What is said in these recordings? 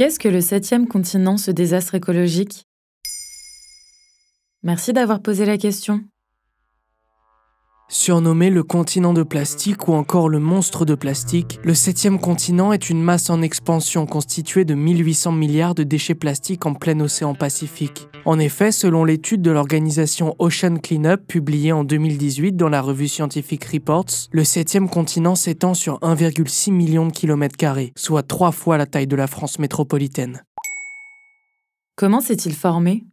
Qu'est-ce que le septième continent, ce désastre écologique? Merci d'avoir posé la question. Surnommé le continent de plastique ou encore le monstre de plastique, le septième continent est une masse en expansion constituée de 1800 milliards de déchets plastiques en plein océan Pacifique. En effet, selon l'étude de l'organisation Ocean Cleanup publiée en 2018 dans la revue scientifique Reports, le septième continent s'étend sur 1,6 million de kilomètres carrés, soit trois fois la taille de la France métropolitaine. Comment s'est-il formé?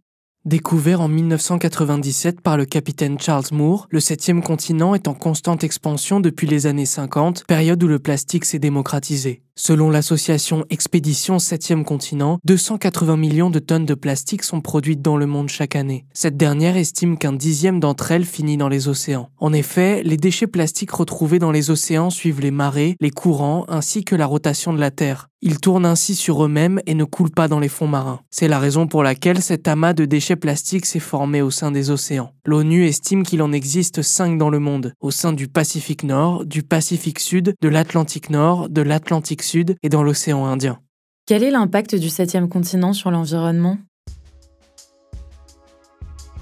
Découvert en 1997 par le capitaine Charles Moore, le septième continent est en constante expansion depuis les années 50, période où le plastique s'est démocratisé. Selon l'association Expédition 7e continent, 280 millions de tonnes de plastique sont produites dans le monde chaque année. Cette dernière estime qu'un dixième d'entre elles finit dans les océans. En effet, les déchets plastiques retrouvés dans les océans suivent les marées, les courants ainsi que la rotation de la Terre. Ils tournent ainsi sur eux-mêmes et ne coulent pas dans les fonds marins. C'est la raison pour laquelle cet amas de déchets plastiques s'est formé au sein des océans. L'ONU estime qu'il en existe 5 dans le monde, au sein du Pacifique Nord, du Pacifique Sud, de l'Atlantique Nord, de l'Atlantique Sud et dans l'océan Indien. Quel est l'impact du septième continent sur l'environnement?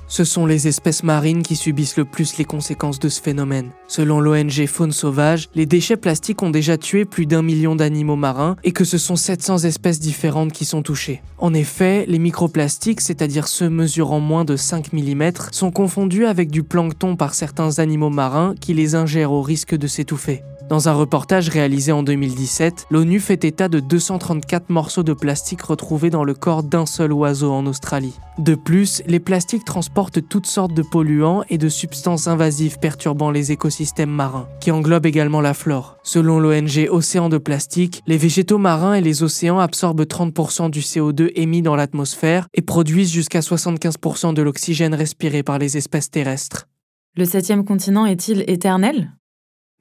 Ce sont les espèces marines qui subissent le plus les conséquences de ce phénomène. Selon l'ONG Faune Sauvage, les déchets plastiques ont déjà tué plus d'un million d'animaux marins et que ce sont 700 espèces différentes qui sont touchées. En effet, les microplastiques, c'est-à-dire ceux mesurant moins de 5 mm, sont confondus avec du plancton par certains animaux marins qui les ingèrent au risque de s'étouffer. Dans un reportage réalisé en 2017, l'ONU fait état de 234 morceaux de plastique retrouvés dans le corps d'un seul oiseau en Australie. De plus, les plastiques transportent toutes sortes de polluants et de substances invasives perturbant les écosystèmes marins, qui englobent également la flore. Selon l'ONG Océan de Plastique, les végétaux marins et les océans absorbent 30% du CO2 émis dans l'atmosphère et produisent jusqu'à 75% de l'oxygène respiré par les espèces terrestres. Le septième continent est-il éternel?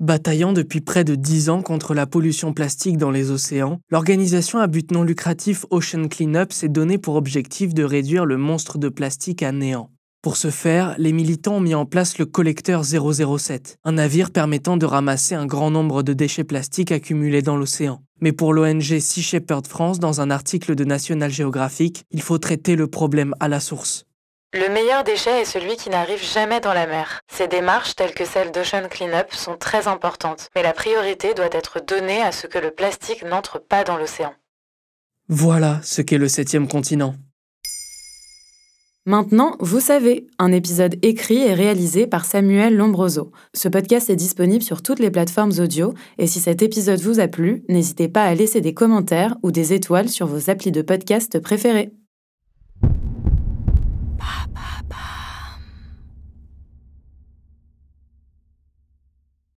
Bataillant depuis près de 10 ans contre la pollution plastique dans les océans, l'organisation à but non lucratif Ocean Cleanup s'est donné pour objectif de réduire le monstre de plastique à néant. Pour ce faire, les militants ont mis en place le collecteur 007, un navire permettant de ramasser un grand nombre de déchets plastiques accumulés dans l'océan. Mais pour l'ONG Sea Shepherd France, dans un article de National Geographic, il faut traiter le problème à la source. Le meilleur déchet est celui qui n'arrive jamais dans la mer. Ces démarches, telles que celle d'Ocean Cleanup, sont très importantes, mais la priorité doit être donnée à ce que le plastique n'entre pas dans l'océan. Voilà ce qu'est le septième continent. Maintenant, vous savez, un épisode écrit et réalisé par Samuel Lombroso. Ce podcast est disponible sur toutes les plateformes audio, et si cet épisode vous a plu, n'hésitez pas à laisser des commentaires ou des étoiles sur vos applis de podcast préférés.